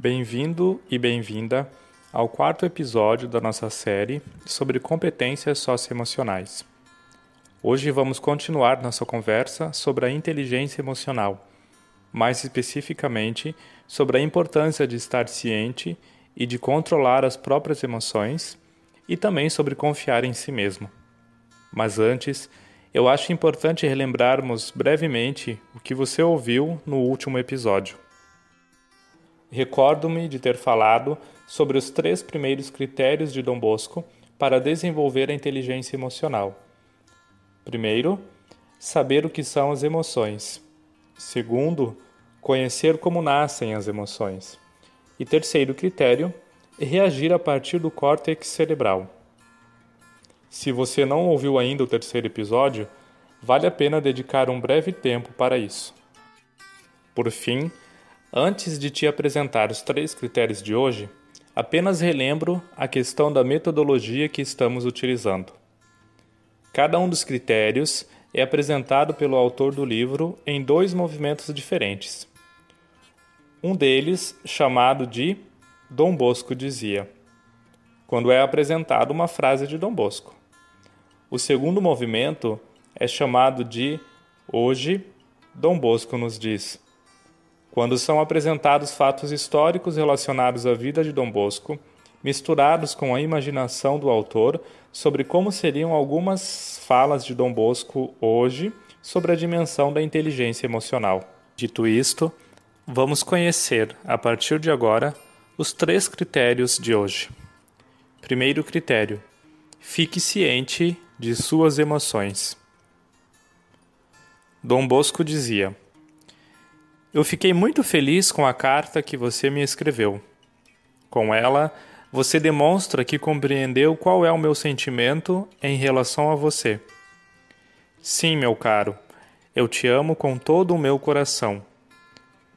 Bem-vindo e bem-vinda ao quarto episódio da nossa série sobre competências socioemocionais. Hoje vamos continuar nossa conversa sobre a inteligência emocional, mais especificamente sobre a importância de estar ciente e de controlar as próprias emoções e também sobre confiar em si mesmo. Mas antes, eu acho importante relembrarmos brevemente o que você ouviu no último episódio. Recordo-me de ter falado sobre os três primeiros critérios de Dom Bosco para desenvolver a inteligência emocional. Primeiro, saber o que são as emoções. Segundo, conhecer como nascem as emoções. E terceiro critério, reagir a partir do córtex cerebral. Se você não ouviu ainda o terceiro episódio, vale a pena dedicar um breve tempo para isso. Por fim, Antes de te apresentar os três critérios de hoje, apenas relembro a questão da metodologia que estamos utilizando. Cada um dos critérios é apresentado pelo autor do livro em dois movimentos diferentes. Um deles, chamado de Dom Bosco dizia, quando é apresentada uma frase de Dom Bosco. O segundo movimento é chamado de Hoje, Dom Bosco nos diz quando são apresentados fatos históricos relacionados à vida de Dom Bosco, misturados com a imaginação do autor sobre como seriam algumas falas de Dom Bosco hoje sobre a dimensão da inteligência emocional. Dito isto, vamos conhecer, a partir de agora, os três critérios de hoje. Primeiro critério: fique ciente de suas emoções. Dom Bosco dizia: eu fiquei muito feliz com a carta que você me escreveu. Com ela, você demonstra que compreendeu qual é o meu sentimento em relação a você. Sim, meu caro, eu te amo com todo o meu coração.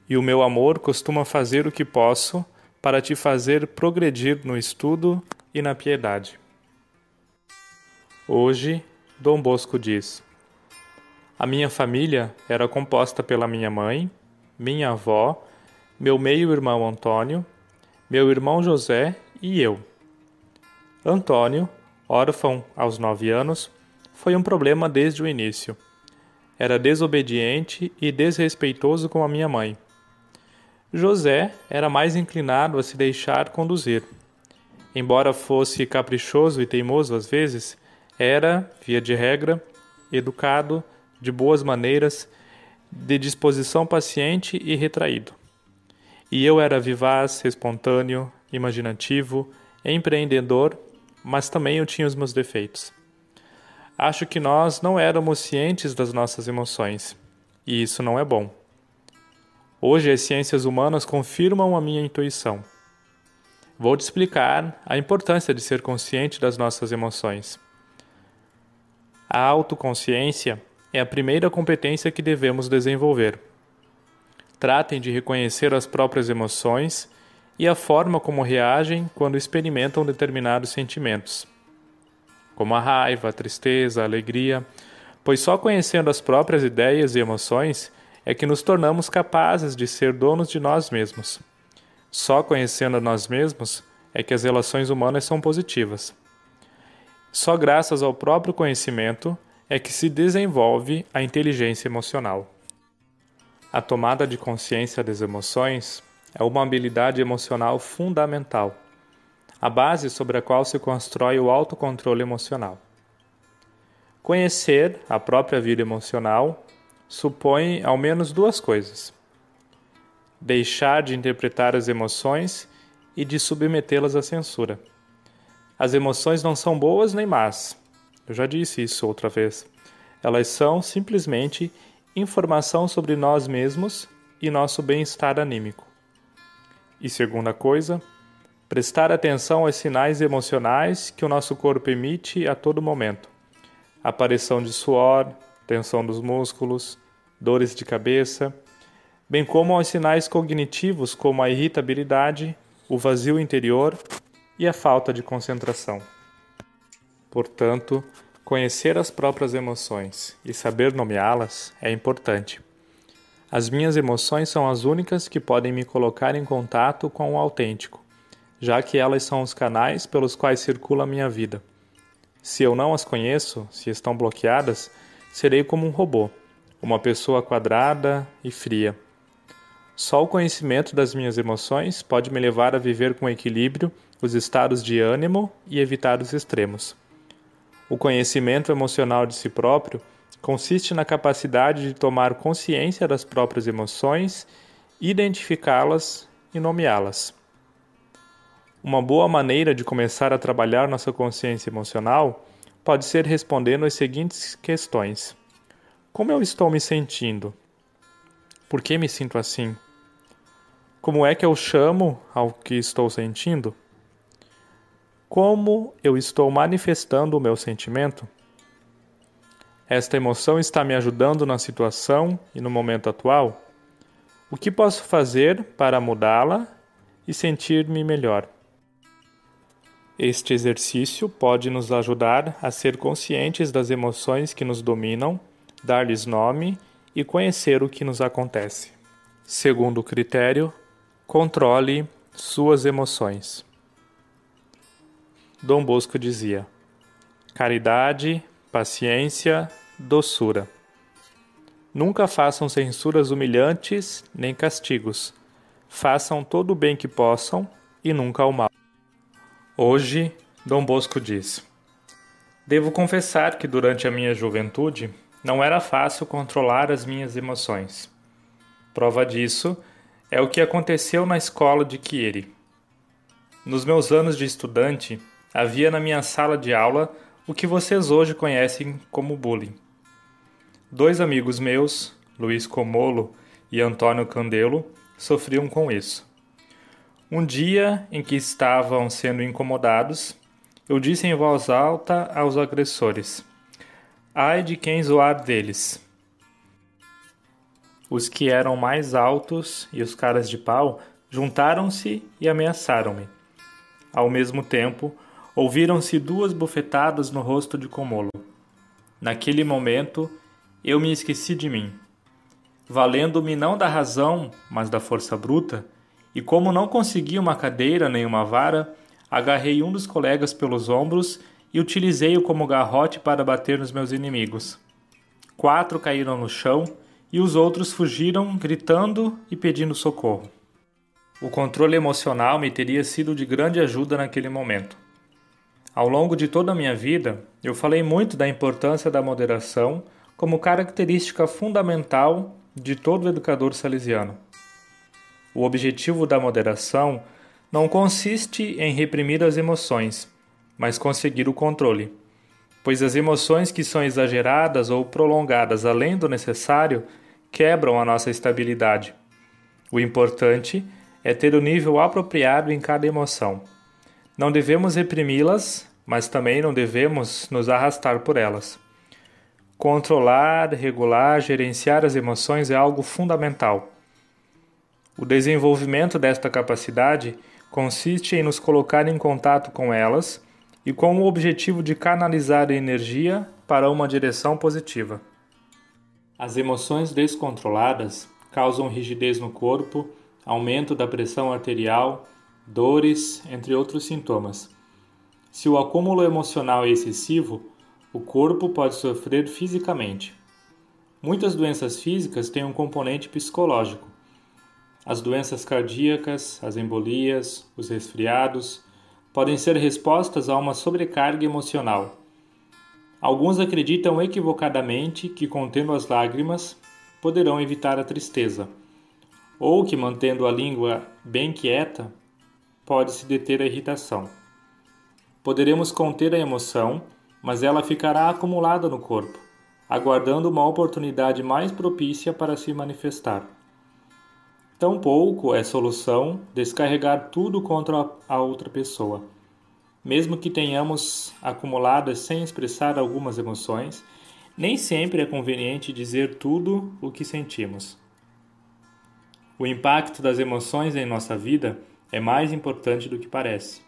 E o meu amor costuma fazer o que posso para te fazer progredir no estudo e na piedade. Hoje, Dom Bosco diz: A minha família era composta pela minha mãe, minha avó, meu meio-irmão Antônio, meu irmão José e eu. Antônio, órfão aos nove anos, foi um problema desde o início. Era desobediente e desrespeitoso com a minha mãe. José era mais inclinado a se deixar conduzir. Embora fosse caprichoso e teimoso às vezes, era, via de regra, educado, de boas maneiras de disposição paciente e retraído. E eu era vivaz, espontâneo, imaginativo, empreendedor, mas também eu tinha os meus defeitos. Acho que nós não éramos cientes das nossas emoções, e isso não é bom. Hoje as ciências humanas confirmam a minha intuição. Vou te explicar a importância de ser consciente das nossas emoções. A autoconsciência é a primeira competência que devemos desenvolver. Tratem de reconhecer as próprias emoções e a forma como reagem quando experimentam determinados sentimentos, como a raiva, a tristeza, a alegria, pois só conhecendo as próprias ideias e emoções é que nos tornamos capazes de ser donos de nós mesmos. Só conhecendo a nós mesmos é que as relações humanas são positivas. Só graças ao próprio conhecimento é que se desenvolve a inteligência emocional. A tomada de consciência das emoções é uma habilidade emocional fundamental, a base sobre a qual se constrói o autocontrole emocional. Conhecer a própria vida emocional supõe ao menos duas coisas: deixar de interpretar as emoções e de submetê-las à censura. As emoções não são boas nem más, eu já disse isso outra vez. Elas são simplesmente informação sobre nós mesmos e nosso bem-estar anímico. E segunda coisa, prestar atenção aos sinais emocionais que o nosso corpo emite a todo momento. Aparição de suor, tensão dos músculos, dores de cabeça, bem como aos sinais cognitivos como a irritabilidade, o vazio interior e a falta de concentração. Portanto, conhecer as próprias emoções e saber nomeá-las é importante. As minhas emoções são as únicas que podem me colocar em contato com o autêntico, já que elas são os canais pelos quais circula a minha vida. Se eu não as conheço, se estão bloqueadas, serei como um robô, uma pessoa quadrada e fria. Só o conhecimento das minhas emoções pode me levar a viver com equilíbrio os estados de ânimo e evitar os extremos. O conhecimento emocional de si próprio consiste na capacidade de tomar consciência das próprias emoções, identificá-las e nomeá-las. Uma boa maneira de começar a trabalhar nossa consciência emocional pode ser respondendo as seguintes questões: Como eu estou me sentindo? Por que me sinto assim? Como é que eu chamo ao que estou sentindo? Como eu estou manifestando o meu sentimento? Esta emoção está me ajudando na situação e no momento atual? O que posso fazer para mudá-la e sentir-me melhor? Este exercício pode nos ajudar a ser conscientes das emoções que nos dominam, dar-lhes nome e conhecer o que nos acontece. Segundo critério, controle suas emoções. Dom Bosco dizia: caridade, paciência, doçura. Nunca façam censuras humilhantes nem castigos. Façam todo o bem que possam e nunca o mal. Hoje, Dom Bosco diz: Devo confessar que durante a minha juventude não era fácil controlar as minhas emoções. Prova disso é o que aconteceu na escola de Chieri. Nos meus anos de estudante, havia na minha sala de aula o que vocês hoje conhecem como bullying. Dois amigos meus, Luiz Comolo e Antônio Candelo, sofriam com isso. Um dia em que estavam sendo incomodados, eu disse em voz alta aos agressores: Ai de quem zoar deles. Os que eram mais altos e os caras de pau juntaram-se e ameaçaram-me. Ao mesmo tempo, ouviram-se duas bofetadas no rosto de Comolo. Naquele momento, eu me esqueci de mim. Valendo-me não da razão, mas da força bruta, e como não consegui uma cadeira nem uma vara, agarrei um dos colegas pelos ombros e utilizei-o como garrote para bater nos meus inimigos. Quatro caíram no chão e os outros fugiram, gritando e pedindo socorro. O controle emocional me teria sido de grande ajuda naquele momento. Ao longo de toda a minha vida, eu falei muito da importância da moderação como característica fundamental de todo educador salesiano. O objetivo da moderação não consiste em reprimir as emoções, mas conseguir o controle, pois as emoções que são exageradas ou prolongadas além do necessário quebram a nossa estabilidade. O importante é ter o nível apropriado em cada emoção. Não devemos reprimi-las, mas também não devemos nos arrastar por elas. Controlar, regular, gerenciar as emoções é algo fundamental. O desenvolvimento desta capacidade consiste em nos colocar em contato com elas e com o objetivo de canalizar a energia para uma direção positiva. As emoções descontroladas causam rigidez no corpo, aumento da pressão arterial, dores, entre outros sintomas. Se o acúmulo emocional é excessivo, o corpo pode sofrer fisicamente. Muitas doenças físicas têm um componente psicológico. As doenças cardíacas, as embolias, os resfriados podem ser respostas a uma sobrecarga emocional. Alguns acreditam equivocadamente que contendo as lágrimas poderão evitar a tristeza, ou que mantendo a língua bem quieta pode-se deter a irritação. Poderemos conter a emoção mas ela ficará acumulada no corpo, aguardando uma oportunidade mais propícia para se manifestar. Tampouco é solução descarregar tudo contra a outra pessoa. Mesmo que tenhamos acumuladas sem expressar algumas emoções, nem sempre é conveniente dizer tudo o que sentimos. O impacto das emoções em nossa vida é mais importante do que parece.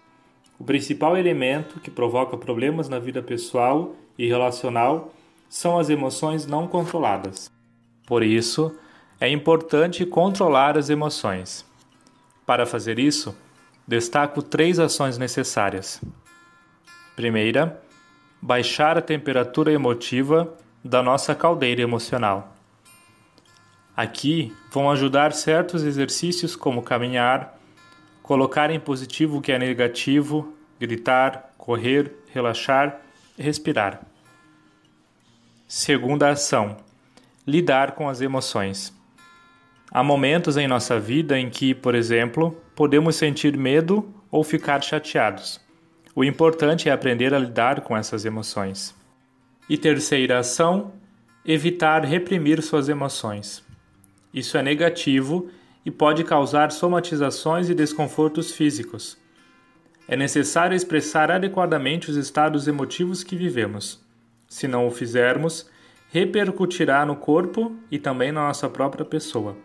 O principal elemento que provoca problemas na vida pessoal e relacional são as emoções não controladas. Por isso, é importante controlar as emoções. Para fazer isso, destaco três ações necessárias. Primeira, baixar a temperatura emotiva da nossa caldeira emocional. Aqui vão ajudar certos exercícios como caminhar, colocar em positivo o que é negativo, gritar, correr, relaxar respirar. Segunda ação: lidar com as emoções. Há momentos em nossa vida em que, por exemplo, podemos sentir medo ou ficar chateados. O importante é aprender a lidar com essas emoções. E terceira ação: evitar reprimir suas emoções. Isso é negativo e pode causar somatizações e desconfortos físicos. É necessário expressar adequadamente os estados emotivos que vivemos. Se não o fizermos, repercutirá no corpo e também na nossa própria pessoa.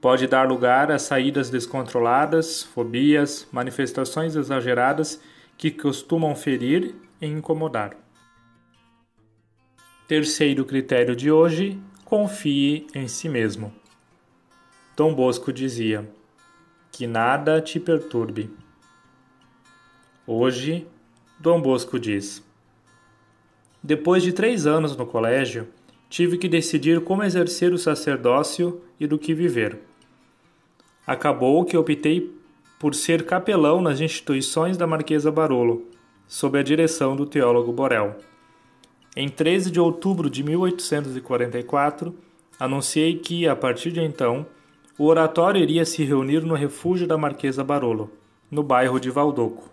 Pode dar lugar a saídas descontroladas, fobias, manifestações exageradas que costumam ferir e incomodar. Terceiro critério de hoje: confie em si mesmo. Dom Bosco dizia: Que nada te perturbe. Hoje, Dom Bosco diz: depois de três anos no colégio, tive que decidir como exercer o sacerdócio e do que viver. Acabou que optei por ser capelão nas instituições da Marquesa Barolo, sob a direção do teólogo Borel. Em 13 de outubro de 1844, anunciei que, a partir de então, o oratório iria se reunir no refúgio da Marquesa Barolo, no bairro de Valdoco.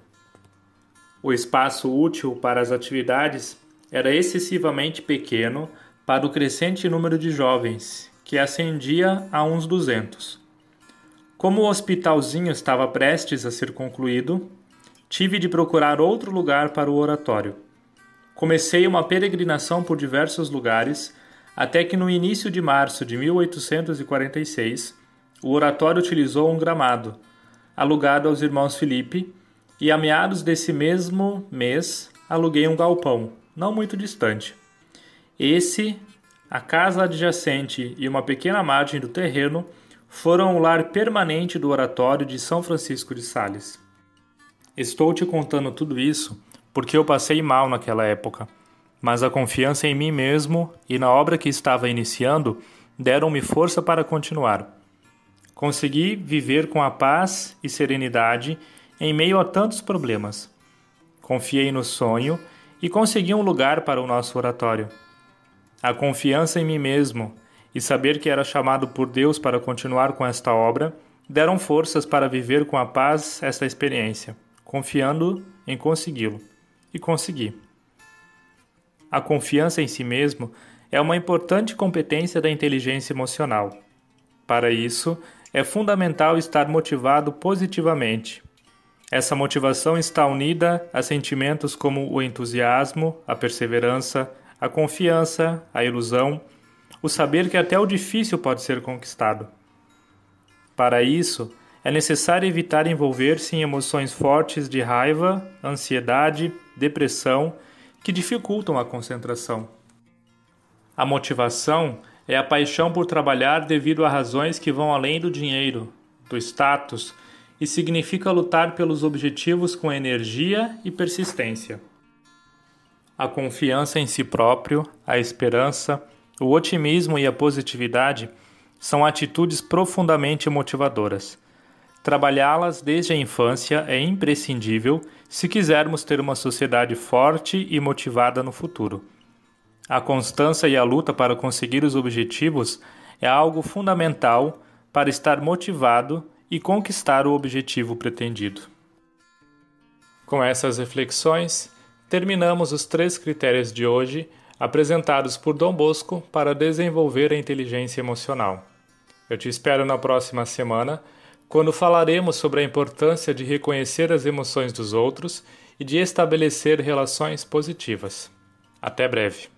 O espaço útil para as atividades era excessivamente pequeno para o crescente número de jovens, que ascendia a uns 200. Como o hospitalzinho estava prestes a ser concluído, tive de procurar outro lugar para o oratório. Comecei uma peregrinação por diversos lugares, até que no início de março de 1846, o oratório utilizou um gramado, alugado aos irmãos Felipe, e a meados desse mesmo mês aluguei um galpão, não muito distante. Esse, a casa adjacente e uma pequena margem do terreno foram o lar permanente do oratório de São Francisco de Sales. Estou te contando tudo isso porque eu passei mal naquela época, mas a confiança em mim mesmo e na obra que estava iniciando deram-me força para continuar. Consegui viver com a paz e serenidade em meio a tantos problemas. Confiei no sonho e consegui um lugar para o nosso oratório. A confiança em mim mesmo e saber que era chamado por Deus para continuar com esta obra deram forças para viver com a paz esta experiência, confiando em consegui-lo. E consegui. A confiança em si mesmo é uma importante competência da inteligência emocional. Para isso, é fundamental estar motivado positivamente essa motivação está unida a sentimentos como o entusiasmo, a perseverança, a confiança, a ilusão, o saber que até o difícil pode ser conquistado. Para isso, é necessário evitar envolver-se em emoções fortes de raiva, ansiedade, depressão, que dificultam a concentração. A motivação é a paixão por trabalhar devido a razões que vão além do dinheiro, do status e significa lutar pelos objetivos com energia e persistência. A confiança em si próprio, a esperança, o otimismo e a positividade são atitudes profundamente motivadoras. Trabalhá-las desde a infância é imprescindível se quisermos ter uma sociedade forte e motivada no futuro. A constância e a luta para conseguir os objetivos é algo fundamental para estar motivado e conquistar o objetivo pretendido. Com essas reflexões, terminamos os três critérios de hoje apresentados por Dom Bosco para desenvolver a inteligência emocional. Eu te espero na próxima semana, quando falaremos sobre a importância de reconhecer as emoções dos outros e de estabelecer relações positivas. Até breve.